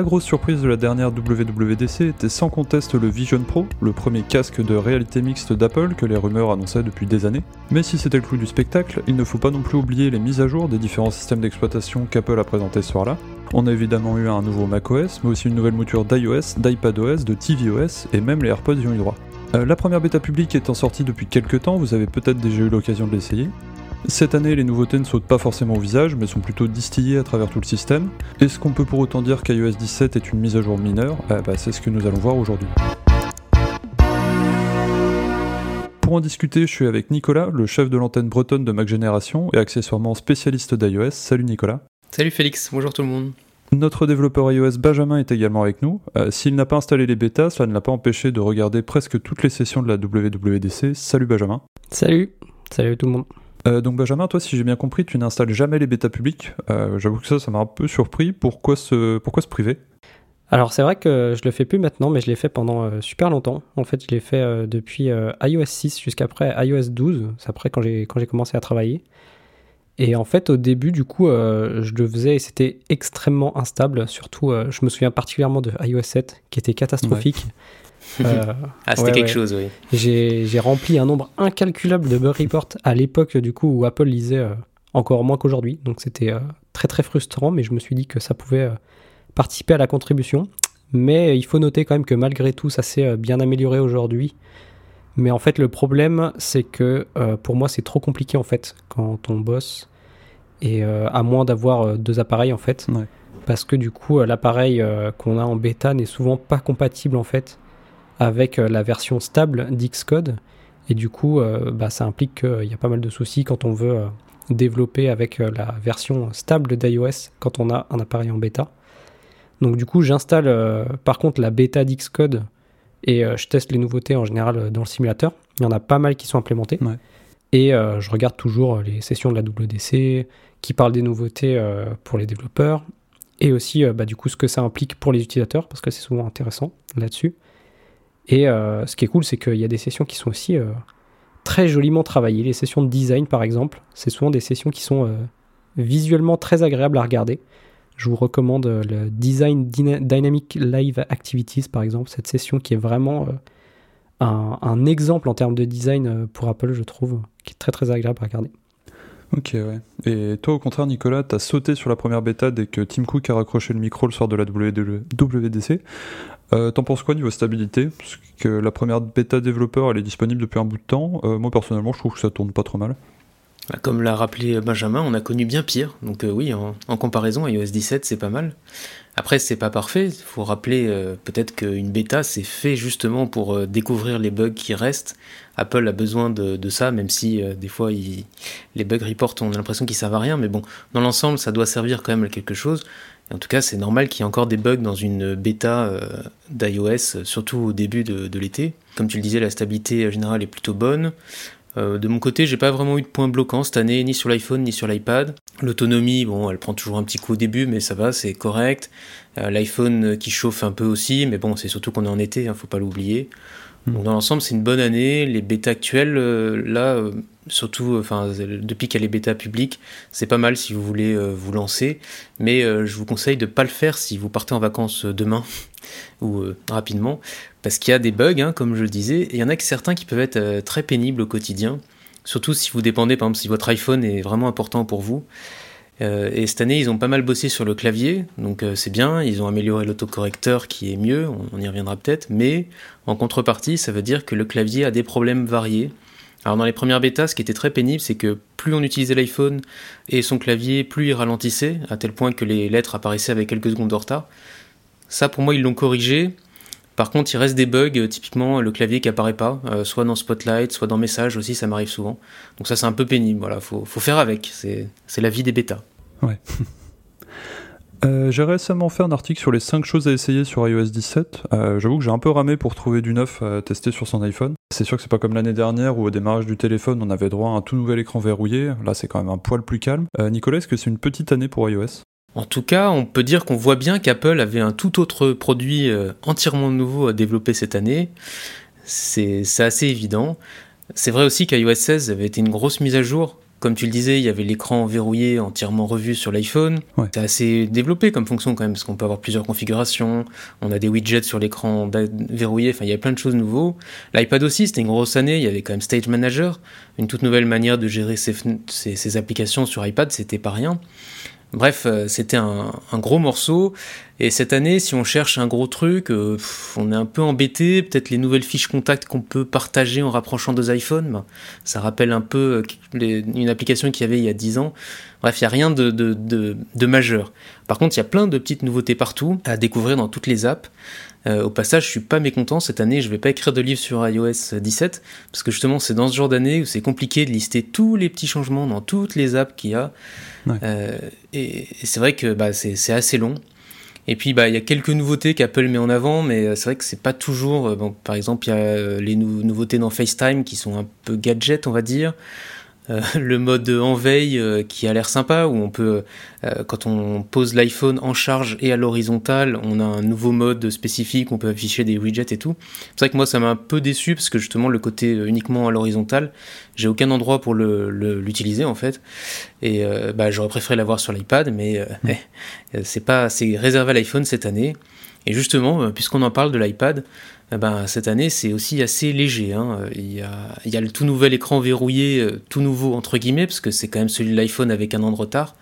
La grosse surprise de la dernière WWDC était sans conteste le Vision Pro, le premier casque de réalité mixte d'Apple que les rumeurs annonçaient depuis des années. Mais si c'était le clou du spectacle, il ne faut pas non plus oublier les mises à jour des différents systèmes d'exploitation qu'Apple a présentés ce soir-là. On a évidemment eu un nouveau macOS, mais aussi une nouvelle mouture d'iOS, d'iPadOS, de tvOS et même les AirPods y ont eu droit. Euh, la première bêta publique étant sortie depuis quelques temps, vous avez peut-être déjà eu l'occasion de l'essayer. Cette année, les nouveautés ne sautent pas forcément au visage, mais sont plutôt distillées à travers tout le système. Est-ce qu'on peut pour autant dire qu'iOS 17 est une mise à jour mineure? Eh bah, C'est ce que nous allons voir aujourd'hui. Pour en discuter, je suis avec Nicolas, le chef de l'antenne bretonne de Mac Génération et accessoirement spécialiste d'iOS. Salut Nicolas. Salut Félix, bonjour tout le monde. Notre développeur iOS Benjamin est également avec nous. Euh, s'il n'a pas installé les bêtas, cela ne l'a pas empêché de regarder presque toutes les sessions de la WWDC. Salut Benjamin. Salut, salut tout le monde. Euh, donc Benjamin, toi, si j'ai bien compris, tu n'installes jamais les bêtas publics. Euh, j'avoue que ça, ça m'a un peu surpris. Pourquoi se, pourquoi se priver? Alors c'est vrai que je le fais plus maintenant, mais je l'ai fait pendant euh, super longtemps. En fait, je l'ai fait depuis iOS 6 jusqu'après iOS 12. C'est après quand j'ai quand j'ai commencé à travailler. Et en fait, au début, du coup, je le faisais et c'était extrêmement instable. Surtout, je me souviens particulièrement de iOS 7 qui était catastrophique. Euh, ah, c'était quelque chose, oui. J'ai rempli un nombre incalculable de bug reports à l'époque, du coup, où Apple lisait euh, encore moins qu'aujourd'hui. Donc c'était euh, très très frustrant, mais je me suis dit que ça pouvait participer à la contribution. Mais il faut noter quand même que malgré tout, ça s'est bien amélioré aujourd'hui. Mais en fait, le problème, c'est que pour moi, c'est trop compliqué en fait quand on bosse. Et à moins d'avoir deux appareils en fait. Parce que du coup, l'appareil qu'on a en bêta n'est souvent pas compatible en fait avec euh, la version stable d'Xcode. Et du coup, euh, bah, ça implique qu'il y a pas mal de soucis quand on veut euh, développer avec la version stable d'iOS quand on a un appareil en bêta. Donc du coup, j'installe par contre la bêta d'Xcode et je teste les nouveautés en général dans le simulateur. Il y en a pas mal qui sont implémentées. Et je regarde toujours les sessions de la WDC qui parlent des nouveautés pour les développeurs et aussi bah, du coup ce que ça implique pour les utilisateurs parce que c'est souvent intéressant là-dessus. Et euh, ce qui est cool, c'est qu'il y a des sessions qui sont aussi euh, très joliment travaillées. Les sessions de design, par exemple, c'est souvent des sessions qui sont euh, visuellement très agréables à regarder. Je vous recommande le Design Dynamic Live Activities, par exemple, cette session qui est vraiment un, un, exemple en termes de design pour Apple, je trouve, qui est très très agréable à regarder. Ok, ouais. Et toi, au contraire, Nicolas, t'as sauté sur la première bêta dès que Tim Cook a raccroché le micro le soir de la WDC. Euh, T'en penses quoi niveau stabilité? Parce que la première bêta développeur, elle est disponible depuis un bout de temps. Euh, moi, personnellement, je trouve que ça tourne pas trop mal. Bah, comme l'a rappelé Benjamin, on a connu bien pire. Donc euh, oui, en, comparaison, iOS 17, c'est pas mal. Après, c'est pas parfait. Il faut rappeler euh, peut-être qu'une bêta, c'est fait justement pour euh, découvrir les bugs qui restent. Apple a besoin de, ça, même si des fois, les bugs reports, on a l'impression qu'ils servent à rien. Mais bon, dans l'ensemble, ça doit servir quand même à quelque chose. en tout cas, c'est normal qu'il y ait encore des bugs dans une bêta d'iOS, surtout au début de l'été. Comme tu le disais, la stabilité générale est plutôt bonne. Euh, de mon côté, j'ai pas vraiment eu de points bloquants cette année, ni sur l'iPhone, ni sur l'iPad. L'autonomie, bon, elle prend toujours un petit coup au début, mais ça va, c'est correct. Euh, L'iPhone qui chauffe un peu aussi, mais bon, c'est surtout qu'on est en été, hein, faut pas l'oublier. Donc dans l'ensemble, c'est une bonne année. Les bêtas actuelles, euh, là, surtout, enfin, depuis qu'elle est bêta publique, c'est pas mal si vous voulez vous lancer. Mais je vous conseille de pas le faire si vous partez en vacances demain ou rapidement, parce qu'il y a des bugs, hein, comme je le disais, et il y en a que certains qui peuvent être euh, très pénibles au quotidien, surtout si vous dépendez, par exemple, si votre iPhone est vraiment important pour vous. Euh, et cette année, ils ont pas mal bossé sur le clavier, donc euh, c'est bien, ils ont amélioré l'autocorrecteur qui est mieux, on, y reviendra peut-être, mais en contrepartie, ça veut dire que le clavier a des problèmes variés. Alors dans les premières bêtas, ce qui était très pénible, c'est que plus on utilisait l'iPhone et son clavier, plus il ralentissait, à tel point que les lettres apparaissaient avec quelques secondes de retard. Ça, pour moi, ils l'ont corrigé, par contre, il reste des bugs, euh, typiquement le clavier qui apparaît pas, euh, soit dans Spotlight, soit dans Message aussi, ça m'arrive souvent. Donc ça, c'est un peu pénible. Voilà, faut, faire avec. C'est la vie des bêtas. Ouais. Euh, j'ai récemment fait un article sur les 5 choses à essayer sur iOS 17. J'avoue que j'ai un peu ramé pour trouver du neuf à tester sur son iPhone. C'est sûr que c'est pas comme l'année dernière où au démarrage du téléphone on avait droit à un tout nouvel écran verrouillé. Là c'est quand même un poil plus calme. Nicolas, est-ce que c'est une petite année pour iOS? En tout cas, on peut dire qu'on voit bien qu'Apple avait un tout autre produit euh, entièrement nouveau à développer cette année. C'est assez évident. C'est vrai aussi qu'iOS 16 avait été une grosse mise à jour Comme tu le disais, il y avait l'écran verrouillé entièrement revu sur l'iPhone. C'est assez développé comme fonction quand même, parce qu'on peut avoir plusieurs configurations. On a des widgets sur l'écran verrouillé. Enfin, il y a plein de choses nouveaux. L'iPad aussi, c'était une grosse année. Il y avait quand même Stage Manager, une toute nouvelle manière de gérer ses applications sur iPad. C'était pas rien. Bref, euh, c'était un, gros morceau. Et cette année, si on cherche un gros truc, euh, on est un peu embêté. Peut-être les nouvelles fiches contact qu'on peut partager en rapprochant deux iPhones. Ben, ça rappelle un peu euh, une application qu'il y avait il y a 10 ans. Bref, il n'y a rien de, de, majeur. Par contre, il y a plein de petites nouveautés partout à découvrir dans toutes les apps. Euh, au passage, je suis pas mécontent cette année. Je vais pas écrire de livre sur iOS 17 parce que justement, c'est dans ce genre d'année où c'est compliqué de lister tous les petits changements dans toutes les apps qu'il y a. Euh, et, c'est vrai que bah, c'est assez long. Et puis, bah, il y a quelques nouveautés qu'Apple met en avant, mais euh, c'est vrai que c'est pas toujours. Bon, par exemple, il y a les nouveautés dans FaceTime qui sont un peu gadget, on va dire. Euh, le mode en veille euh, qui a l'air sympa, où on peut, euh, quand on pose l'iPhone en charge et à l'horizontale, on a un nouveau mode spécifique, on peut afficher des widgets et tout. C'est vrai que moi ça m'a un peu déçu parce que justement le côté uniquement à l'horizontale, j'ai aucun endroit pour l'utiliser en fait. Et bah, j'aurais préféré l'avoir sur l'iPad, mais c'est pas, c'est réservé à l'iPhone cette année. Et justement, puisqu'on en parle de l'iPad, eh ben, cette année, c'est aussi assez léger. Hein. Il, y a, le tout nouvel écran verrouillé, euh, tout nouveau entre guillemets, parce que c'est quand même celui de l'iPhone avec un an de retard.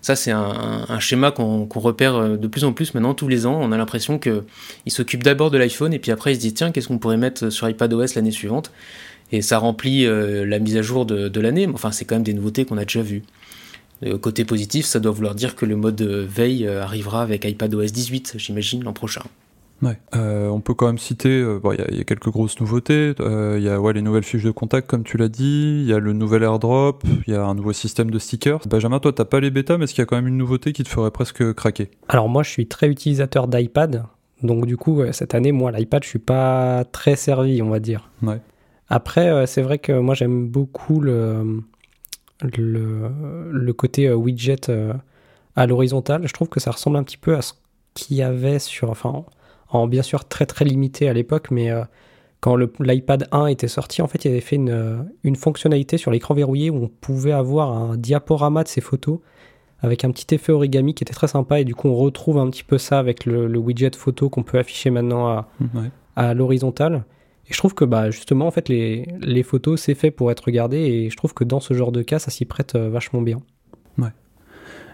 Ça, c'est un, schéma qu'on repère euh, de plus en plus maintenant, tous les ans. On a l'impression qu'il s'occupe d'abord de l'iPhone, et puis après, il se dit, tiens, qu'est-ce qu'on pourrait mettre sur iPadOS l'année suivante? Et ça remplit euh, la mise à jour de, de l'année. Enfin, c'est quand même des nouveautés qu'on a déjà vues. Côté positif, ça doit vouloir dire que le mode veille arrivera avec iPadOS 18, j'imagine, l'an prochain. Ouais. Euh, on peut quand même citer, euh, il y, a quelques grosses nouveautés. Euh, il y a ouais, les nouvelles fiches de contact, comme tu l'as dit. Il y a le nouvel AirDrop. Il y a un nouveau système de stickers. Benjamin, toi, t'as pas les bêtas, mais est-ce qu'il y a quand même une nouveauté qui te ferait presque craquer? Alors moi, je suis très utilisateur d'iPad. Donc du coup, cette année, moi, l'iPad, je suis pas très servi, on va dire. Ouais. Après, c'est vrai que moi, j'aime beaucoup le, le, le côté widget à l'horizontale. Je trouve que ça ressemble un petit peu à ce qu'il y avait sur... Enfin, bien sûr très très limité à l'époque, mais euh, quand l'iPad 1 était sorti, en fait, il avait fait une, euh, une fonctionnalité sur l'écran verrouillé où on pouvait avoir un diaporama de ses photos avec un petit effet origami qui était très sympa et du coup on retrouve un petit peu ça avec le, widget photo qu'on peut afficher maintenant à, à l'horizontale. Et je trouve que bah, justement, en fait, les, les photos, c'est fait pour être regardé et je trouve que dans ce genre de cas, ça s'y prête euh, vachement bien. Ouais.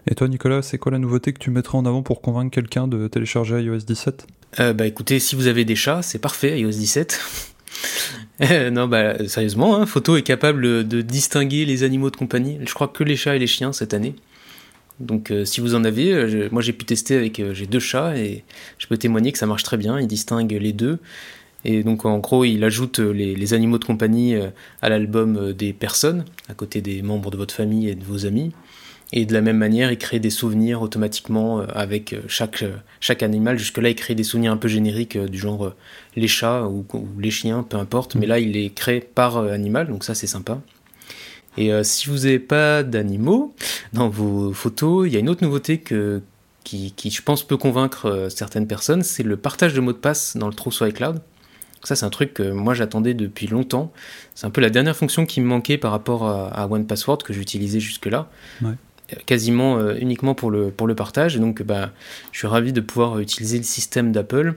Et toi, Nicolas, c'est quoi la nouveauté que tu mettrais en avant pour convaincre quelqu'un de télécharger iOS 17 euh, Bah écoutez, si vous avez des chats, c'est parfait, iOS 17. Euh, non, bah sérieusement, hein, Photo est capable de distinguer les animaux de compagnie. Je crois que les chats et les chiens cette année. Donc euh, si vous en avez, moi j'ai pu tester avec, j'ai deux chats et je peux témoigner que ça marche très bien, il distingue les deux. Et donc en gros, il ajoute les, les animaux de compagnie à l'album des personnes, à côté des membres de votre famille et de vos amis. Et de la même manière, il crée des souvenirs automatiquement euh, avec euh, chaque, euh, chaque animal. Jusque-là, il crée des souvenirs un peu génériques du genre les chats ou, les chiens, peu importe. Mais là, il les crée par animal, donc ça, c'est sympa. Et si vous n'avez pas d'animaux dans vos photos, il y a une autre nouveauté que, qui, qui je pense, peut convaincre certaines personnes, c'est le partage de mots de passe dans le trousseau iCloud. Ça, c'est un truc que moi j'attendais depuis longtemps. C'est un peu la dernière fonction qui me manquait par rapport à, à OnePassword que j'utilisais jusque-là. Ouais quasiment euh, uniquement pour le, pour le partage. Et donc, bah, je suis ravi de pouvoir utiliser le système d'Apple.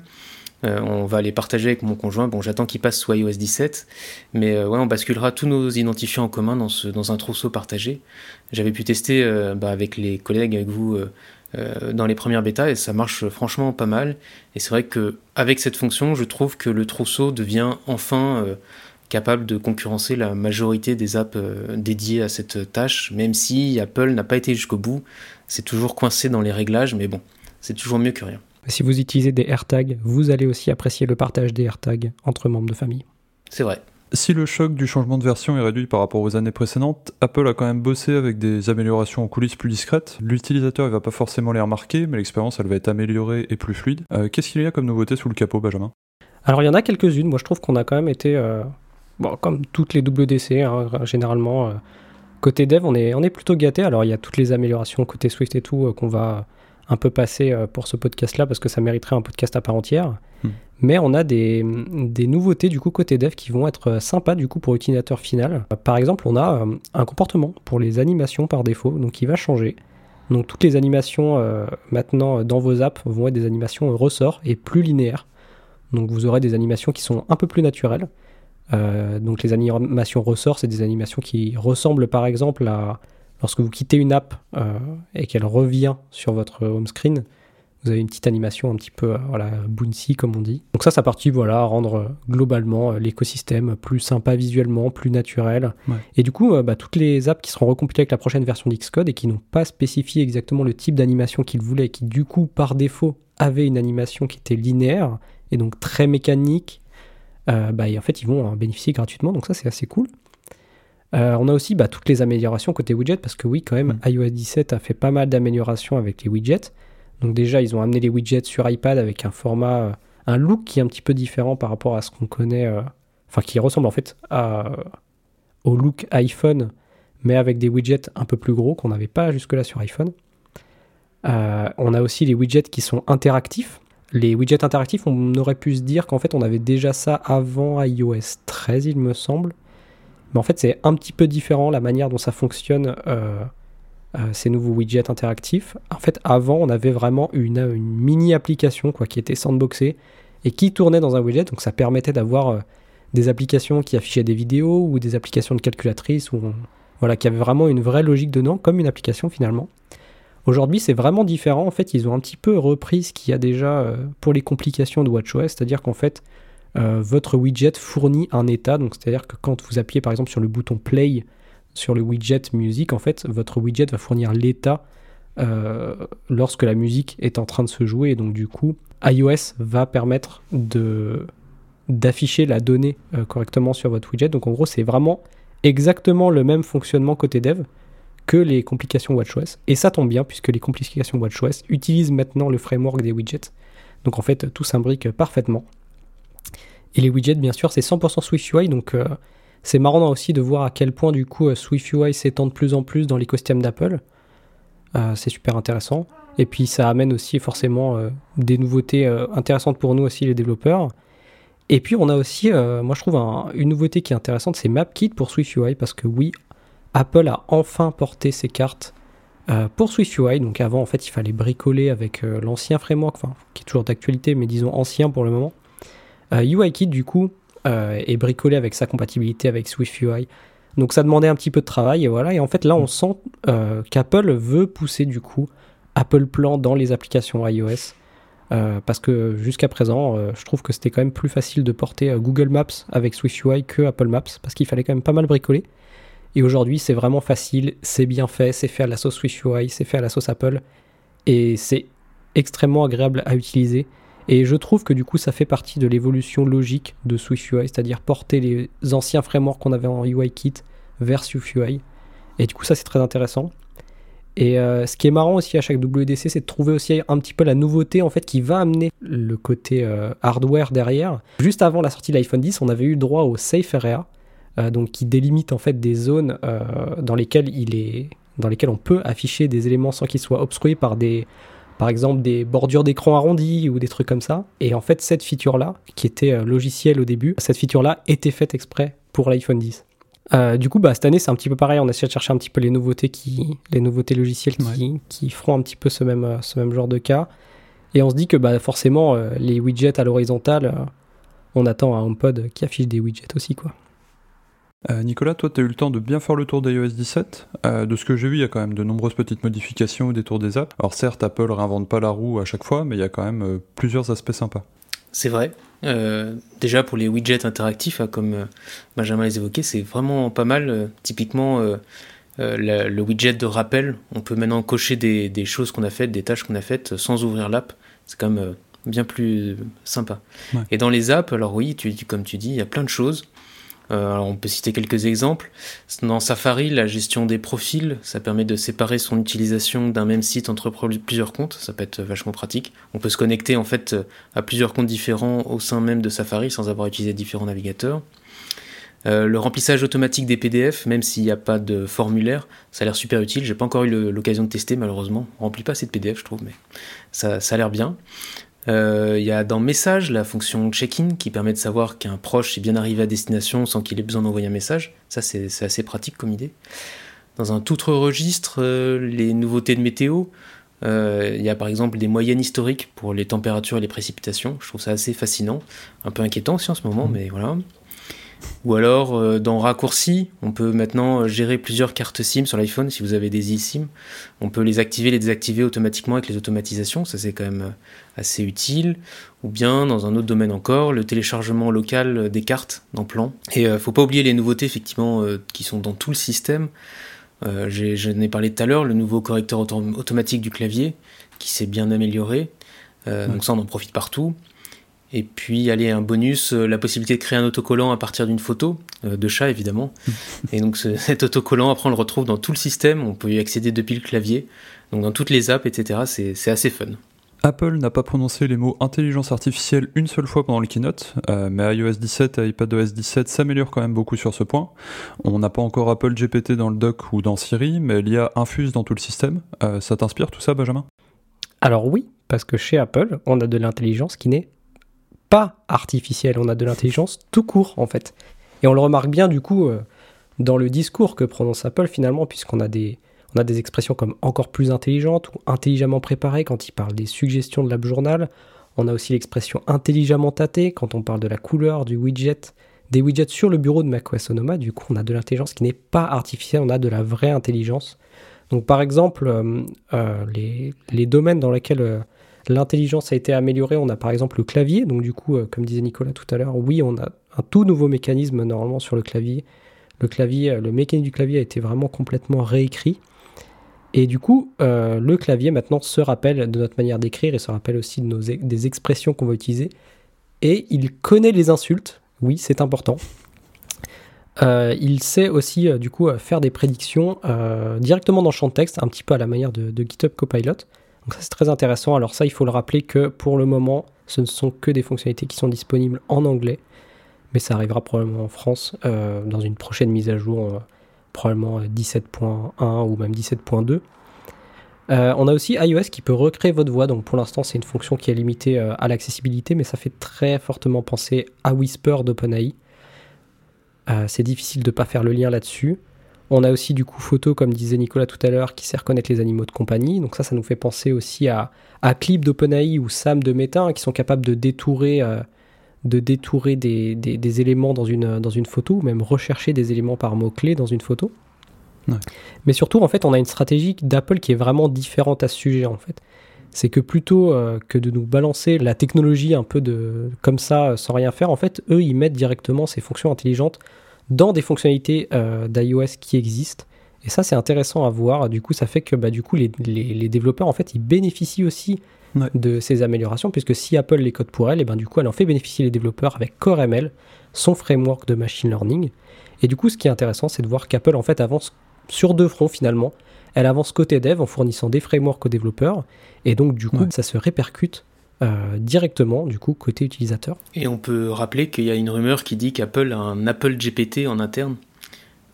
Euh, on va les partager avec mon conjoint. Bon, j'attends qu'il passe sous iOS 17, mais euh, ouais, on basculera tous nos identifiants en commun dans, ce, dans un trousseau partagé. J'avais pu tester bah, avec les collègues, avec vous, dans les premières bêtas, et ça marche franchement pas mal. Et c'est vrai que avec cette fonction, je trouve que le trousseau devient enfin capable de concurrencer la majorité des apps euh, dédiées à cette tâche, même si Apple n'a pas été jusqu'au bout. C'est toujours coincé dans les réglages, mais bon, c'est toujours mieux que rien. Si vous utilisez des AirTags, vous allez aussi apprécier le partage des AirTags entre membres de famille. C'est vrai. Si le choc du changement de version est réduit par rapport aux années précédentes, Apple a quand même bossé avec des améliorations en coulisses plus discrètes. L'utilisateur ne va pas forcément les remarquer, mais l'expérience elle va être améliorée et plus fluide. Euh, qu'est-ce qu'il y a comme nouveauté sous le capot, Benjamin? Alors il y en a quelques-unes. Moi je trouve qu'on a quand même été euh, bon, comme toutes les WDC, hein, généralement, euh, côté dev, on est, on est plutôt gâté. Alors, il y a toutes les améliorations côté Swift et tout qu'on va un peu passer pour ce podcast-là parce que ça mériterait un podcast à part entière. Hmm. Mais on a des, nouveautés du coup côté dev qui vont être sympas du coup pour l'utilisateur final. Par exemple, on a un comportement pour les animations par défaut, donc qui va changer. Donc toutes les animations maintenant dans vos apps vont être des animations ressort et plus linéaires. Donc vous aurez des animations qui sont un peu plus naturelles. Euh, donc les animations ressort, c'est des animations qui ressemblent par exemple à lorsque vous quittez une app euh, et qu'elle revient sur votre home screen, vous avez une petite animation un petit peu euh, voilà, bouncy comme on dit. Donc ça, ça partie voilà, à rendre globalement l'écosystème plus sympa visuellement, plus naturel. Et du coup, bah, toutes les apps qui seront recompilées avec la prochaine version d'Xcode et qui n'ont pas spécifié exactement le type d'animation qu'ils voulaient qui du coup par défaut avaient une animation qui était linéaire et donc très mécanique, euh, bah, en fait, ils vont en bénéficier gratuitement. Donc ça, c'est assez cool. Euh, on a aussi bah, toutes les améliorations côté widget, parce que oui, quand même, mm. iOS 17 a fait pas mal d'améliorations avec les widgets. Donc déjà, ils ont amené les widgets sur iPad avec un format, euh, un look qui est un petit peu différent par rapport à ce qu'on connaît, enfin qui ressemble en fait à, au look iPhone, mais avec des widgets un peu plus gros qu'on n'avait pas jusque-là sur iPhone. on a aussi les widgets qui sont interactifs, les widgets interactifs, on aurait pu se dire qu'en fait on avait déjà ça avant iOS 13, il me semble. Mais en fait c'est un petit peu différent la manière dont ça fonctionne, euh, euh, ces nouveaux widgets interactifs. En fait avant on avait vraiment une, mini application quoi, qui était sandboxée et qui tournait dans un widget, donc ça permettait d'avoir euh, des applications qui affichaient des vidéos ou des applications de calculatrice, ou voilà, qui avaient vraiment une vraie logique dedans, comme une application finalement. Aujourd'hui, c'est vraiment différent. En fait, ils ont un petit peu repris ce qu'il y a déjà euh, pour les complications de WatchOS, c'est-à-dire qu'en fait, euh, votre widget fournit un état. Donc, c'est-à-dire que quand vous appuyez par exemple sur le bouton Play sur le widget musique, en fait, votre widget va fournir l'état euh, lorsque la musique est en train de se jouer. Et donc, du coup, iOS va permettre d'afficher la donnée correctement sur votre widget. Donc, en gros, c'est vraiment exactement le même fonctionnement côté dev que les complications WatchOS. Et ça tombe bien puisque les complications WatchOS utilisent maintenant le framework des widgets. Donc en fait, tout s'imbrique parfaitement. Et les widgets, bien sûr, c'est 100% SwiftUI. Donc euh, c'est marrant aussi de voir à quel point du coup euh, SwiftUI s'étend de plus en plus dans l'écosystème d'Apple. Euh, c'est super intéressant. Et puis ça amène aussi forcément des nouveautés intéressantes pour nous aussi les développeurs. Et puis on a aussi, moi je trouve une nouveauté qui est intéressante, c'est MapKit pour SwiftUI parce que oui, Apple a enfin porté ses cartes euh, pour SwiftUI. Donc avant, en fait, il fallait bricoler avec euh, l'ancien framework, qui est toujours d'actualité, mais disons ancien pour le moment. Euh, UIKit, du coup, est bricolé avec sa compatibilité avec SwiftUI. Donc ça demandait un petit peu de travail, et voilà. Et en fait, là, on sent qu'Apple veut pousser, du coup, Apple Plan dans les applications iOS. parce que jusqu'à présent, je trouve que c'était quand même plus facile de porter Google Maps avec SwiftUI que Apple Maps, parce qu'il fallait quand même pas mal bricoler. Et aujourd'hui, c'est vraiment facile, c'est bien fait, c'est fait à la sauce SwiftUI, c'est fait à la sauce Apple, et c'est extrêmement agréable à utiliser. Et je trouve que du coup, ça fait partie de l'évolution logique de SwiftUI, c'est-à-dire porter les anciens frameworks qu'on avait en UIKit vers SwiftUI. Et du coup, ça, c'est très intéressant. Et euh, ce qui est marrant aussi à chaque WDC, c'est de trouver aussi un petit peu la nouveauté en fait qui va amener le côté euh, hardware derrière. Juste avant la sortie de l'iPhone 10, on avait eu droit au Safe Area, euh, donc qui délimite en fait des zones dans lesquelles il est, dans lesquelles on peut afficher des éléments sans qu'ils soient obstrués par des, par exemple des bordures d'écran arrondies ou des trucs comme ça. Et en fait, cette feature-là, qui était euh, logicielle au début, cette feature-là était faite exprès pour l'iPhone 10. du coup, bah, cette année, c'est un petit peu pareil. On essaie de chercher un petit peu les nouveautés, qui, les nouveautés logicielles qui, qui feront un petit peu ce même, ce même genre de cas. Et on se dit que bah, forcément, les widgets à l'horizontale, on attend un HomePod qui affiche des widgets aussi. quoi. Euh, Nicolas, toi, tu as eu le temps de bien faire le tour d'iOS 17. Euh, de ce que j'ai vu, il y a quand même de nombreuses petites modifications au détour des apps. Alors certes, Apple réinvente pas la roue à chaque fois, mais il y a quand même euh, plusieurs aspects sympas. C'est vrai. déjà pour les widgets interactifs, hein, comme Benjamin les évoquait, c'est vraiment pas mal. typiquement, le widget de rappel, on peut maintenant cocher des, choses qu'on a faites, des tâches qu'on a faites sans ouvrir l'app. C'est quand même bien plus sympa. Et dans les apps, alors oui, tu, comme tu dis, il y a plein de choses. Euh, on peut citer quelques exemples. Dans Safari, la gestion des profils, ça permet de séparer son utilisation d'un même site entre plusieurs comptes. Ça peut être vachement pratique. On peut se connecter en fait à plusieurs comptes différents au sein même de Safari sans avoir utilisé différents navigateurs. le remplissage automatique des PDF, même s'il n'y a pas de formulaire, ça a l'air super utile. J'ai pas encore eu l'occasion de tester malheureusement. On remplit pas assez de PDF, je trouve, mais ça a l'air bien. Il y a dans Message la fonction check-in qui permet de savoir qu'un proche est bien arrivé à destination sans qu'il ait besoin d'envoyer un message. Ça, c'est assez pratique comme idée. Dans un tout autre registre, les nouveautés de météo. Euh, il y a par exemple des moyennes historiques pour les températures et les précipitations. Je trouve ça assez fascinant, un peu inquiétant aussi en ce moment, mmh. mais voilà. Ou alors, euh, dans Raccourci, on peut maintenant gérer plusieurs cartes SIM sur l'iPhone si vous avez des eSIM. On peut les activer, les désactiver automatiquement avec les automatisations, ça c'est quand même euh, assez utile. Ou bien, dans un autre domaine encore, le téléchargement local des cartes dans Plan. Et il ne faut pas oublier les nouveautés effectivement qui sont dans tout le système. Euh, je n'ai parlé tout à l'heure, le nouveau correcteur automatique du clavier qui s'est bien amélioré. Euh, donc ça, on en profite partout. Et puis, allez, un bonus, euh, la possibilité de créer un autocollant à partir d'une photo, de chat évidemment. Et donc cet autocollant, après, on le retrouve dans tout le système, on peut y accéder depuis le clavier, donc dans toutes les apps, etc. C'est assez fun. Apple n'a pas prononcé les mots intelligence artificielle une seule fois pendant le keynote, euh, mais iOS 17 et iPadOS 17 s'améliorent quand même beaucoup sur ce point. On n'a pas encore Apple GPT dans le dock ou dans Siri, mais l'IA infuse dans tout le système. Euh, ça t'inspire tout ça, Benjamin? Alors oui, parce que chez Apple, on a de l'intelligence qui n'est pas artificielle, on a de l'intelligence tout court en fait. Et on le remarque bien du coup euh, dans le discours que prononce Apple finalement, puisqu'on a des on a des expressions comme encore plus intelligente ou intelligemment préparée quand il parle des suggestions de l'app journal. On a aussi l'expression intelligemment tâtée quand on parle de la couleur du widget, des widgets sur le bureau de macOS Sonoma. Du coup, on a de l'intelligence qui n'est pas artificielle, on a de la vraie intelligence. Donc, par exemple, euh, euh, les, domaines dans lesquels euh, l'intelligence a été améliorée, on a par exemple le clavier. Donc, du coup, comme disait Nicolas tout à l'heure, oui, on a un tout nouveau mécanisme normalement sur le clavier. Le clavier, le mécanisme du clavier a été vraiment complètement réécrit. Et du coup, euh, le clavier maintenant se rappelle de notre manière d'écrire et se rappelle aussi de nos, des expressions qu'on va utiliser. Et il connaît les insultes, oui, c'est important. Euh, il sait aussi euh, du coup faire des prédictions directement dans champ de texte, un petit peu à la manière de GitHub Copilot. Donc ça c'est très intéressant. Alors ça, il faut le rappeler que pour le moment, ce ne sont que des fonctionnalités qui sont disponibles en anglais, mais ça arrivera probablement en France dans une prochaine mise à jour probablement 17.1 ou même 17.2. Euh, on a aussi iOS qui peut recréer votre voix, donc pour l'instant c'est une fonction qui est limitée euh, à l'accessibilité, mais ça fait très fortement penser à Whisper d'OpenAI. Euh, c'est difficile de ne pas faire le lien là-dessus. On a aussi du coup photo, comme disait Nicolas tout à l'heure, qui sait reconnaître les animaux de compagnie. Donc ça, ça nous fait penser aussi à, à Clip d'OpenAI ou Sam de Meta, hein, qui sont capables de détourer de détourer des, éléments dans une, dans une photo, ou même rechercher des éléments par mots-clés dans une photo. Mais surtout, en fait, on a une stratégie d'Apple qui est vraiment différente à ce sujet, en fait. C'est que plutôt euh, que de nous balancer la technologie un peu de comme ça, euh, sans rien faire, en fait, eux, ils mettent directement ces fonctions intelligentes dans des fonctionnalités euh, d'iOS qui existent. Et ça, c'est intéressant à voir. Du coup, ça fait que bah, du coup, les, les, développeurs, en fait, ils bénéficient aussi de ces améliorations, puisque si Apple les code pour elle, et ben du coup elle en fait bénéficier les développeurs avec CoreML, son framework de machine learning. Et du coup, ce qui est intéressant, c'est de voir qu'Apple en fait avance sur deux fronts finalement. Elle avance côté dev en fournissant des frameworks aux développeurs, et donc du coup, ça se répercute euh, directement du coup côté utilisateur. Et on peut rappeler qu'il y a une rumeur qui dit qu'Apple a un Apple GPT en interne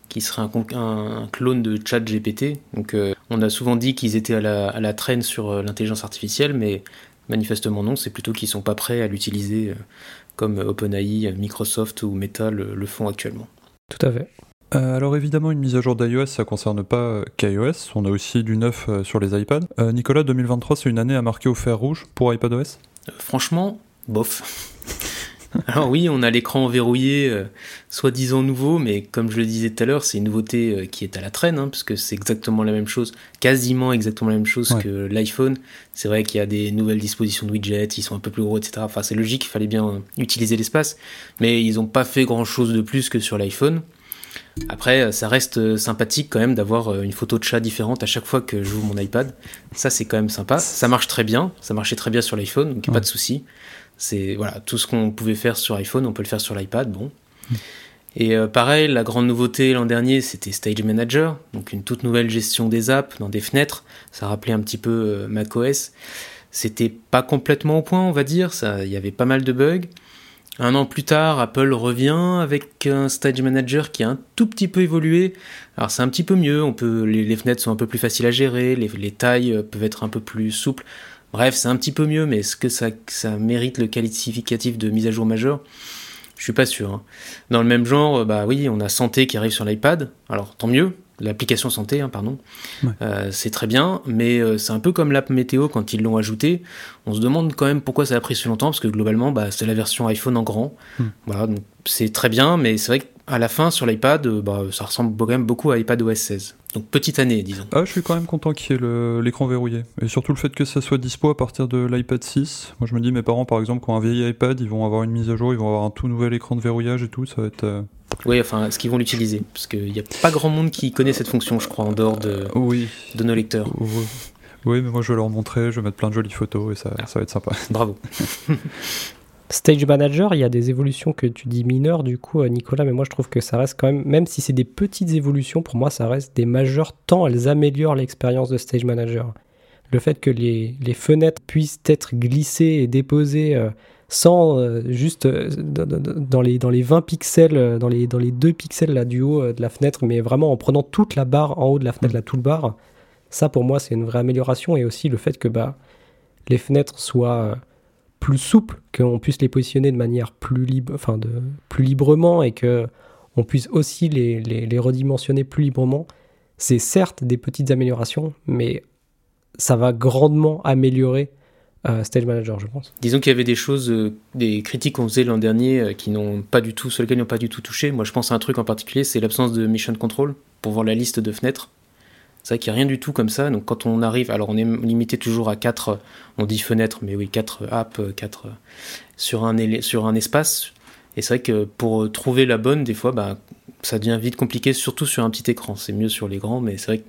qui serait un, clone de ChatGPT. Donc, euh, on a souvent dit qu'ils étaient à la, traîne sur euh, l'intelligence artificielle, mais manifestement non, c'est plutôt qu'ils sont pas prêts à l'utiliser euh, comme OpenAI, Microsoft ou Meta le, font actuellement. Tout à fait. alors évidemment, une mise à jour d'iOS, ça concerne pas qu'iOS, on a aussi du neuf sur les iPads. Nicolas, 2023, c'est une année à marquer au fer rouge pour iPadOS? Franchement, bof. Alors oui, on a l'écran verrouillé, euh, soi-disant nouveau, mais comme je le disais tout à l'heure, c'est une nouveauté euh, qui est à la traîne, hein, parce que c'est exactement la même chose, quasiment exactement la même chose que l'iPhone. C'est vrai qu'il y a des nouvelles dispositions de widgets, ils sont un peu plus gros, etc. Enfin, c'est logique, il fallait bien euh, utiliser l'espace, mais ils n'ont pas fait grand-chose de plus que sur l'iPhone. Après, ça reste sympathique quand même d'avoir une photo de chat différente à chaque fois que j'ouvre mon iPad. Ça, c'est quand même sympa. Ça marche très bien. Ça marchait très bien sur l'iPhone, donc pas de souci. C'est voilà, tout ce qu'on pouvait faire sur iPhone, on peut le faire sur l'iPad. Bon. Et euh, pareil, la grande nouveauté l'an dernier, c'était Stage Manager, donc une toute nouvelle gestion des apps dans des fenêtres. Ça rappelait un petit peu euh, macOS. C'était pas complètement au point, on va dire. Il y avait pas mal de bugs. Un an plus tard, Apple revient avec un Stage Manager qui a un tout petit peu évolué. Alors c'est un petit peu mieux, on peut, les, fenêtres sont un peu plus faciles à gérer, les, tailles peuvent être un peu plus souples. Bref, c'est un petit peu mieux, mais est-ce que ça, ça mérite le qualificatif de mise à jour majeure? Je suis pas sûr. Hein. Dans le même genre, bah oui, on a Santé qui arrive sur l'iPad. Alors tant mieux, l'application santé, hein, pardon. Euh, c'est très bien, mais euh, c'est un peu comme l'app météo quand ils l'ont ajouté. On se demande quand même pourquoi ça a pris si longtemps, parce que globalement, bah, c'est la version iPhone en grand. Hmm. Voilà, c'est très bien, mais c'est vrai qu'à la fin, sur l'iPad, euh, bah, ça ressemble quand même beaucoup à iPad OS 16. Donc petite année, disons. Ah, je suis quand même content qu'il y ait l'écran verrouillé. Et surtout le fait que ça soit dispo à partir de l'iPad 6. Moi, je me dis, mes parents, par exemple, qui ont un vieil iPad, ils vont avoir une mise à jour, ils vont avoir un tout nouvel écran de verrouillage et tout. Ça va être oui, enfin, est-ce qu'ils vont l'utiliser? Parce qu'il n'y a pas grand monde qui connaît cette fonction, je crois, en dehors de, oui. de nos lecteurs. Oui. mais moi je vais leur montrer, je vais mettre plein de jolies photos et ça, ah. ça va être sympa. Bravo. Stage Manager, il y a des évolutions que tu dis mineures du coup, euh, Nicolas, mais moi je trouve que ça reste quand même, même si c'est des petites évolutions, pour moi ça reste des majeures tant elles améliorent l'expérience de Stage Manager. Le fait que les, les fenêtres puissent être glissées et déposées euh, sans euh, juste euh, dans, les, dans les 20 pixels, dans les, dans les 2 pixels là, du haut de la fenêtre, mais vraiment en prenant toute la barre en haut de la fenêtre, la tout le bar. Ça, pour moi, c'est une vraie amélioration. Et aussi le fait que bah, les fenêtres soient plus souples, qu'on puisse les positionner de manière plus, libre, enfin de, plus librement et que on puisse aussi les, les, redimensionner plus librement. C'est certes des petites améliorations, mais ça va grandement améliorer Stage Manager, je pense. Disons qu'il y avait des choses, euh, des critiques qu'on faisait l'an dernier euh, qui n'ont pas du tout, sur lesquelles n'ont pas du tout touché. Moi, je pense à un truc en particulier, c'est l'absence de mission control pour voir la liste de fenêtres. C'est vrai qu'il n'y a rien du tout comme ça. Donc, quand on arrive, alors on est limité toujours à 4, on dit fenêtres, mais oui, 4 apps, 4 sur un, sur un espace. Et c'est vrai que pour trouver la bonne, des fois, bah, ça devient vite compliqué, surtout sur un petit écran. C'est mieux sur les grands, mais c'est vrai qu'il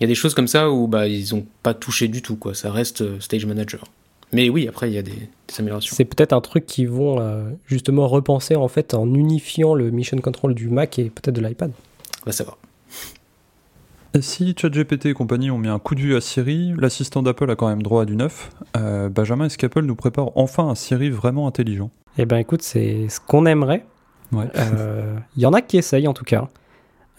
y a des choses comme ça où bah, ils n'ont pas touché du tout. Quoi. Ça reste euh, Stage Manager. Mais oui, après, il y a des, améliorations. C'est peut-être un truc qu'ils vont euh, justement repenser en fait en unifiant le mission control du Mac et peut-être de l'iPad. On va savoir. Si ChatGPT et compagnie ont mis un coup de vue à Siri, l'assistant d'Apple a quand même droit à du neuf. Euh, Benjamin, est-ce qu'Apple nous prépare enfin un Siri vraiment intelligent? Eh ben écoute, c'est ce qu'on aimerait. Il ouais. euh, y en a qui essayent en tout cas.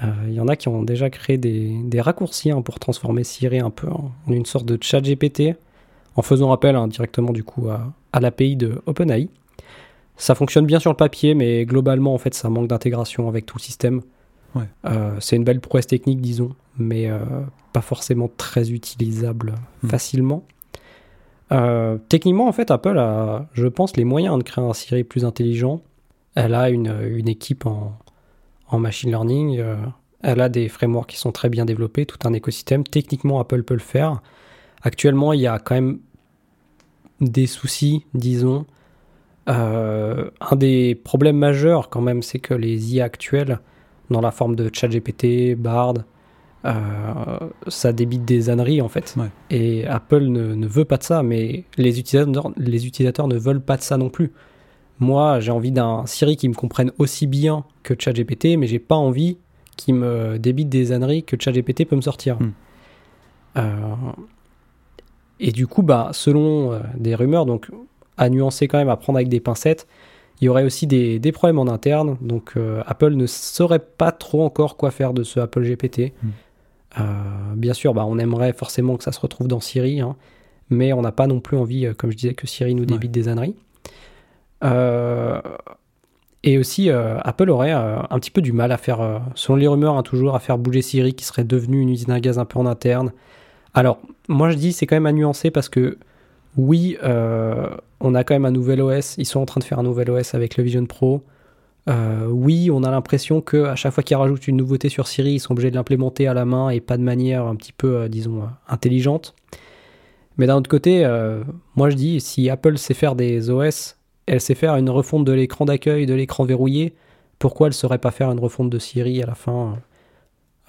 Il euh, y en a qui ont déjà créé des, des raccourcis hein, pour transformer Siri un peu en une sorte de ChatGPT en faisant appel hein, directement du coup à, l'API de OpenAI. Ça fonctionne bien sur le papier, mais globalement, en fait, ça manque d'intégration avec tout le système. Euh, c'est une belle prouesse technique, disons, mais euh, pas forcément très utilisable hmm. facilement. Euh, techniquement, en fait, Apple a, je pense, les moyens de créer un Siri plus intelligent. Elle a une, équipe en, en, machine learning. elle a des frameworks qui sont très bien développés, tout un écosystème. Techniquement, Apple peut le faire. Actuellement, il y a quand même des soucis, disons. Un des problèmes majeurs, quand même, c'est que les IA actuelles, dans la forme de ChatGPT, Bard, euh, ça débite des âneries en fait. Et Apple ne, veut pas de ça, mais les utilisateurs, les utilisateurs ne veulent pas de ça non plus. Moi, j'ai envie d'un Siri qui me comprenne aussi bien que ChatGPT, mais j'ai pas envie qu'il me débite des âneries que ChatGPT peut me sortir. Hmm. Euh, et du coup, bah, selon euh, des rumeurs, donc à nuancer quand même, à prendre avec des pincettes, il y aurait aussi des, problèmes en interne. Donc euh, Apple ne saurait pas trop encore quoi faire de ce Apple GPT. Hmm. Euh, bien sûr, bah, on aimerait forcément que ça se retrouve dans Siri, hein, mais on n'a pas non plus envie, comme je disais, que Siri nous débite des âneries. et aussi, Apple aurait un petit peu du mal à faire, selon les rumeurs, hein, toujours à faire bouger Siri, qui serait devenue une usine à gaz un peu en interne. Alors, moi je dis c'est quand même à nuancer parce que oui, euh, on a quand même un nouvel OS. Ils sont en train de faire un nouvel OS avec le Vision Pro. Euh, oui, on a l'impression que à chaque fois qu'ils rajoutent une nouveauté sur Siri, ils sont obligés de l'implémenter à la main et pas de manière un petit peu, euh, disons, intelligente. Mais d'un autre côté, moi je dis, si Apple sait faire des OS, elle sait faire une refonte de l'écran d'accueil, de l'écran verrouillé, pourquoi elle ne saurait pas faire une refonte de Siri à la fin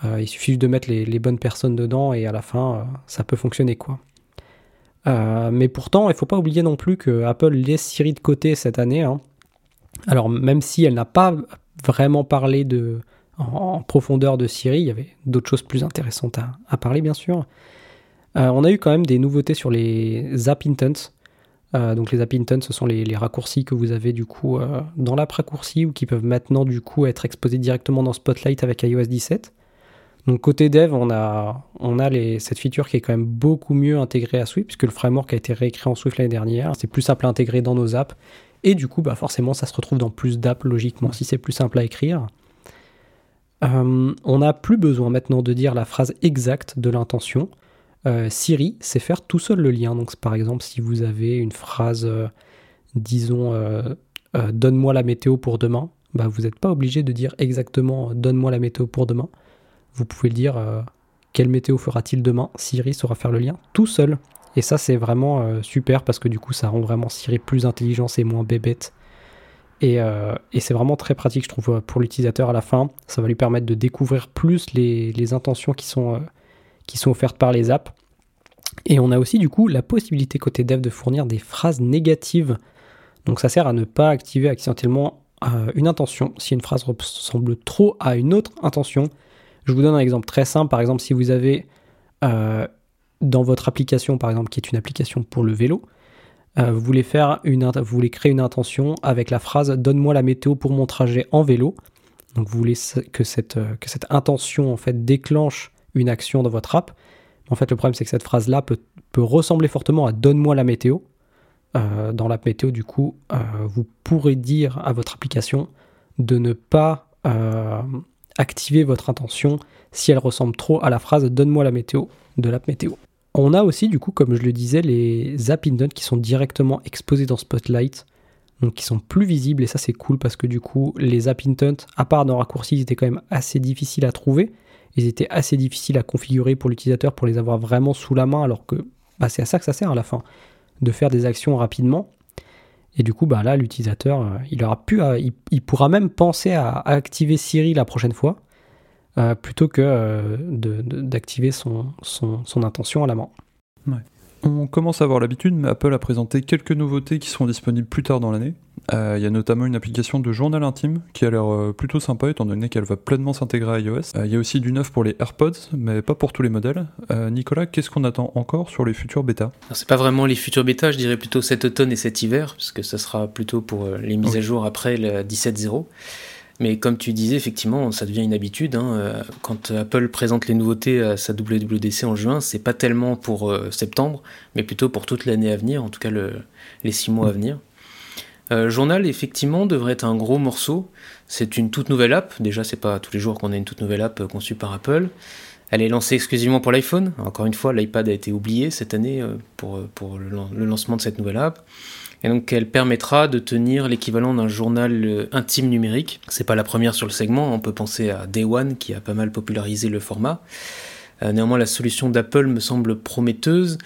euh, il suffit de mettre les, bonnes personnes dedans et à la fin, euh, ça peut fonctionner quoi. Euh, mais pourtant, il faut pas oublier non plus que Apple laisse Siri de côté cette année. Hein. Alors même si elle n'a pas vraiment parlé de, en, profondeur de Siri, il y avait d'autres choses plus intéressantes à, parler bien sûr. on a eu quand même des nouveautés sur les App Intents. donc les app intents, ce sont les, raccourcis que vous avez du coup dans l'app raccourci ou qui peuvent maintenant du coup être exposés directement dans Spotlight avec iOS 17. Donc côté dev, on a, cette feature qui est quand même beaucoup mieux intégrée à Swift, puisque le framework a été réécrit en Swift l'année dernière. C'est plus simple à intégrer dans nos apps. Et du coup, bah forcément, ça se retrouve dans plus d'apps, logiquement, si c'est plus simple à écrire. Euh, on n'a plus besoin maintenant de dire la phrase exacte de l'intention. Euh, Siri sait faire tout seul le lien. Donc par exemple, si vous avez une phrase, euh, disons, donne-moi la météo pour demain, bah, vous n'êtes pas obligé de dire exactement donne-moi la météo pour demain vous pouvez dire euh, quelle météo fera-t-il demain Siri saura faire le lien tout seul? Et ça, c'est vraiment euh, super parce que du coup, ça rend vraiment Siri plus intelligent et moins bébête. Euh, et, c'est vraiment très pratique, je trouve, pour l'utilisateur à la fin. Ça va lui permettre de découvrir plus les, intentions qui sont, qui sont offertes par les apps. Et on a aussi du coup la possibilité côté dev de fournir des phrases négatives. Donc ça sert à ne pas activer accidentellement une intention. Si une phrase ressemble trop à une autre intention, je vous donne un exemple très simple. Par exemple, si vous avez euh, dans votre application, par exemple, qui est une application pour le vélo, euh, vous, voulez faire une, créer une intention avec la phrase Donne-moi la météo pour mon trajet en vélo. Donc vous voulez que cette, euh, que cette intention en fait déclenche une action dans votre app. En fait, le problème, c'est que cette phrase-là peut, peut, ressembler fortement à Donne-moi la météo. dans l'app météo, du coup, vous pourrez dire à votre application de ne pas activez votre intention si elle ressemble trop à la phrase Donne-moi la météo de l'app météo. On a aussi, du coup, comme je le disais, les app indents qui sont directement exposés dans Spotlight, donc qui sont plus visibles, et ça c'est cool parce que du coup, les app indents, à part dans raccourcis, ils étaient quand même assez difficiles à trouver, ils étaient assez difficiles à configurer pour l'utilisateur pour les avoir vraiment sous la main, alors que bah, c'est à ça que ça sert à la fin, de faire des actions rapidement. Et du coup, bah là, l'utilisateur, euh, il aura pu, euh, il, pourra même penser à, activer Siri la prochaine fois, euh, plutôt que d'activer son, son, intention à la main. On commence à avoir l'habitude, mais Apple a présenté quelques nouveautés qui seront disponibles plus tard dans l'année. Euh, il y a notamment une application de journal intime qui a l'air euh, plutôt sympa étant donné qu'elle va pleinement s'intégrer à iOS. Euh, il y a aussi du neuf pour les AirPods, mais pas pour tous les modèles. Nicolas, qu'est-ce qu'on attend encore sur les futurs bêtas? C'est pas vraiment les futurs bêtas, je dirais plutôt cet automne et cet hiver, parce que ça sera plutôt pour les mises à jour après le 17.0. Mais comme tu disais, effectivement, ça devient une habitude. Hein. Euh, quand Apple présente les nouveautés à sa WWDC en juin, c'est pas tellement pour euh, septembre, mais plutôt pour toute l'année à venir, en tout cas les six mois à venir. Euh, Journal, effectivement, devrait être un gros morceau. C'est une toute nouvelle app. Déjà, c'est pas tous les jours qu'on a une toute nouvelle app conçue par Apple. Elle est lancée exclusivement pour l'iPhone. Encore une fois, l'iPad a été oublié cette année pour, pour le lancement de cette nouvelle app et donc elle permettra de tenir l'équivalent d'un journal euh, intime numérique. C'est pas la première sur le segment, on peut penser à Day One qui a pas mal popularisé le format. Euh, néanmoins, la solution d'Apple me semble prometteuse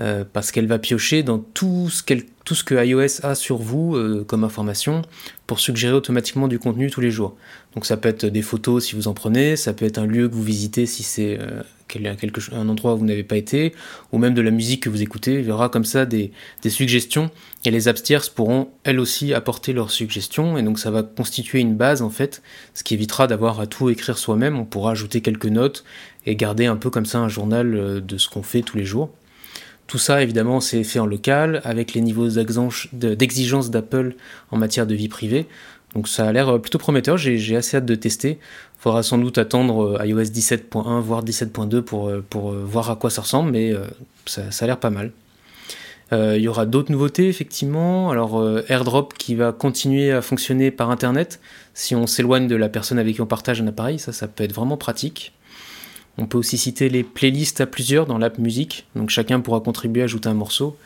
euh, parce qu'elle va piocher dans tout ce, tout ce, que iOS a sur vous comme information pour suggérer automatiquement du contenu tous les jours. Donc ça peut être des photos si vous en prenez, ça peut être un lieu que vous visitez si c'est quelque, un endroit où vous n'avez pas été, ou même de la musique que vous écoutez. Il y aura comme ça des, suggestions, et les apps tierces pourront elles aussi apporter leurs suggestions, et donc ça va constituer une base en fait, ce qui évitera d'avoir à tout écrire soi-même. On pourra ajouter quelques notes et garder un peu comme ça un journal euh, de ce qu'on fait tous les jours. Tout ça, évidemment, c'est fait en local, avec les niveaux d'exigence d'Apple en matière de vie privée. Donc ça a l'air euh, plutôt prometteur, j'ai assez hâte de tester faudra sans doute attendre euh, iOS 17.1 voire 17.2 pour, euh, pour voir à quoi ça ressemble, mais ça, a l'air pas mal. Il y aura d'autres nouveautés effectivement. Alors AirDrop qui va continuer à fonctionner par Internet si on s'éloigne de la personne avec qui on partage un appareil, ça ça peut être vraiment pratique. On peut aussi citer les playlists à plusieurs dans l'app musique, donc chacun pourra contribuer à ajouter un morceau.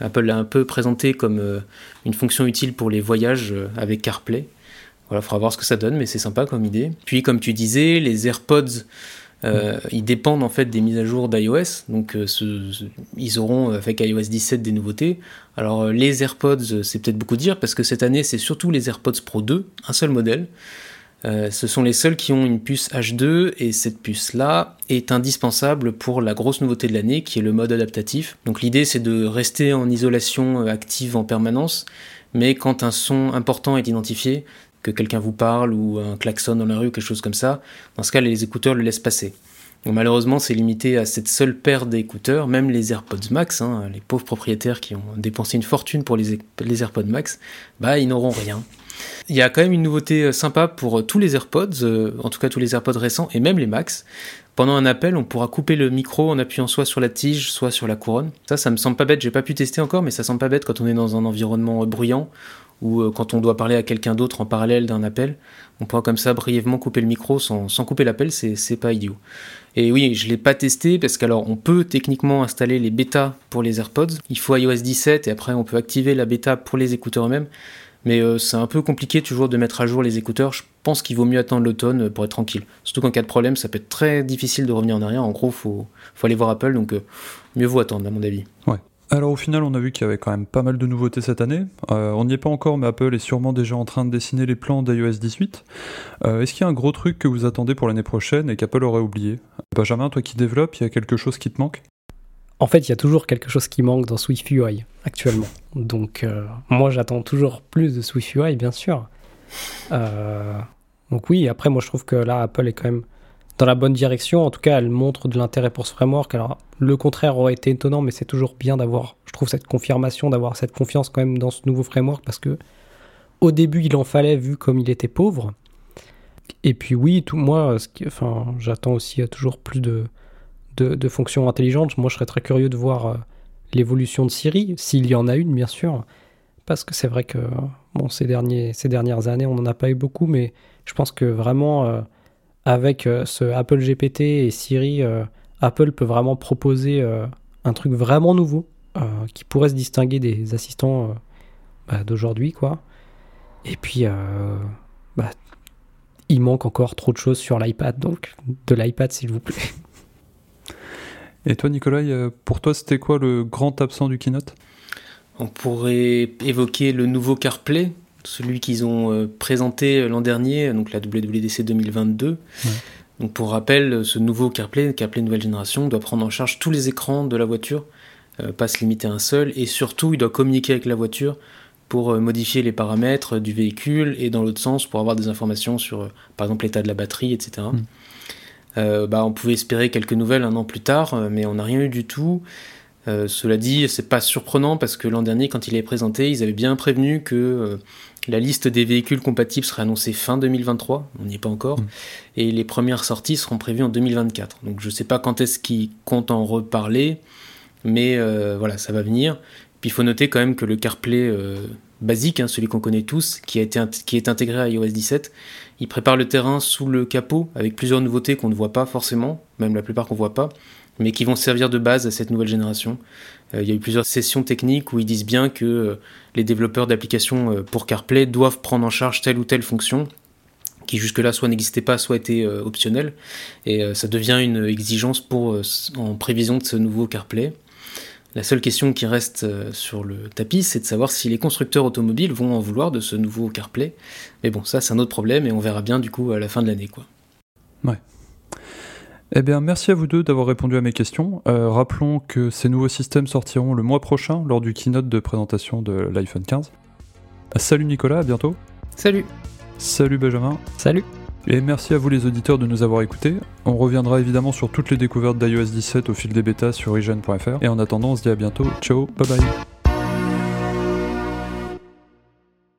Apple l'a un peu présenté comme une fonction utile pour les voyages avec CarPlay. Voilà, faudra voir ce que ça donne, mais c'est sympa comme idée. Puis, comme tu disais, les AirPods, euh, mm. ils dépendent en fait des mises à jour d'iOS, donc euh, ils auront avec iOS 17 des nouveautés. Alors euh, les AirPods, c'est peut-être beaucoup dire parce que cette année c'est surtout les AirPods Pro 2, un seul modèle. Ce sont les seuls qui ont une puce H2 et cette puce-là est indispensable pour la grosse nouveauté de l'année qui est le mode adaptatif. Donc l'idée c'est de rester en isolation active en permanence, mais quand un son important est identifié, que quelqu'un vous parle ou un klaxon dans la rue quelque chose comme ça, dans ce cas, les écouteurs le laissent passer. malheureusement, c'est limité à cette seule paire d'écouteurs. Même les AirPods Max, hein, les pauvres propriétaires qui ont dépensé une fortune pour les, les AirPods Max, bah, ils n'auront rien. Il y a quand même une nouveauté euh, sympa pour euh, tous les AirPods, euh, en tout cas tous les AirPods récents et même les Max. Pendant un appel, on pourra couper le micro en appuyant soit sur la tige, soit sur la couronne. Ça, ça me semble pas bête. J'ai pas pu tester encore, mais ça semble pas bête quand on est dans un environnement bruyant ou quand on doit parler à quelqu'un d'autre en parallèle d'un appel. On pourra comme ça brièvement couper le micro sans, sans couper l'appel. C'est pas idiot. Et oui, je l'ai pas testé parce qu'alors on peut techniquement installer les bêtas pour les AirPods. Il faut iOS 17 et après on peut activer la bêta pour les écouteurs eux-mêmes. Mais euh, c'est un peu compliqué toujours de mettre à jour les écouteurs. Je pense qu'il vaut mieux attendre l'automne pour être tranquille. Surtout qu'en cas de problème, ça peut être très difficile de revenir en arrière. En gros, faut, faut aller voir Apple, donc euh, mieux vaut attendre, à mon avis. Ouais. Alors au final, on a vu qu'il y avait quand même pas mal de nouveautés cette année. Euh, on n'y est pas encore, mais Apple est sûrement déjà en train de dessiner les plans d'iOS 18. Est-ce qu'il y a un gros truc que vous attendez pour l'année prochaine et qu'Apple aurait oublié? Benjamin, toi qui développes, il y a quelque chose qui te manque? En fait, il y a toujours quelque chose qui manque dans SwiftUI actuellement. Donc, euh, moi, j'attends toujours plus de SwiftUI, bien sûr. Euh, donc oui, après, moi, je trouve que là, Apple est quand même dans la bonne direction. En tout cas, elle montre de l'intérêt pour ce framework. Alors, le contraire aurait été étonnant, mais c'est toujours bien d'avoir, je trouve, cette confirmation, d'avoir cette confiance quand même dans ce nouveau framework, parce que au début, il en fallait, vu comme il était pauvre. Et puis oui, tout moi, ce enfin, j'attends aussi toujours plus de de, fonctions intelligentes. Moi, je serais très curieux de voir euh, l'évolution de Siri, s'il y en a une, bien sûr. Parce que c'est vrai que bon, ces, derniers, ces dernières années, on n'en a pas eu beaucoup, mais je pense que vraiment, euh, avec euh, ce Apple GPT et Siri, Apple peut vraiment proposer un truc vraiment nouveau qui pourrait se distinguer des assistants bah, d'aujourd'hui, quoi. Et puis, bah, il manque encore trop de choses sur l'iPad, donc de l'iPad, s'il vous plaît. Et toi, Nicolas, euh, pour toi, c'était quoi le grand absent du keynote? On pourrait évoquer le nouveau CarPlay, celui qu'ils ont euh, présenté l'an dernier, donc la WWDC 2022. Donc pour rappel, ce nouveau CarPlay, CarPlay nouvelle génération, doit prendre en charge tous les écrans de la voiture, euh, pas se limiter à un seul, et surtout il doit communiquer avec la voiture pour modifier les paramètres du véhicule et dans l'autre sens pour avoir des informations sur par exemple l'état de la batterie, etc. Euh, bah, on pouvait espérer quelques nouvelles un an plus tard, euh, mais on n'a rien eu du tout. Euh, cela dit, c'est pas surprenant parce que l'an dernier, quand il est présenté, ils avaient bien prévenu que la liste des véhicules compatibles serait annoncée fin 2023, on n'y est pas encore, mm. et les premières sorties seront prévues en 2024. Donc je ne sais pas quand est-ce qu'ils comptent en reparler, mais voilà, ça va venir. Puis il faut noter quand même que le CarPlay basique, hein, celui qu'on connaît tous, qui, est intégré à iOS 17, il prépare le terrain sous le capot avec plusieurs nouveautés qu'on ne voit pas forcément, même la plupart qu'on ne voit pas, mais qui vont servir de base à cette nouvelle génération. Euh, il y a eu plusieurs sessions techniques où ils disent bien que euh, les développeurs d'applications euh, pour CarPlay doivent prendre en charge telle ou telle fonction qui jusque-là soit n'existait pas, soit était optionnelle. Et ça devient une exigence pour, en prévision de ce nouveau CarPlay. La seule question qui reste euh, sur le tapis, c'est de savoir si les constructeurs automobiles vont en vouloir de ce nouveau CarPlay. Mais bon, ça c'est un autre problème et on verra bien du coup à la fin de l'année. quoi. Ouais. Eh bien, merci à vous deux d'avoir répondu à mes questions. Euh, rappelons que ces nouveaux systèmes sortiront le mois prochain lors du keynote de présentation de l'iPhone 15. Salut Nicolas, à bientôt. Salut. Salut Benjamin. Salut. Et merci à vous les auditeurs de nous avoir écoutés. On reviendra évidemment sur toutes les découvertes d'iOS 17 au fil des bêtas sur region.fr. Et en attendant, on se dit à bientôt. Ciao, bye bye.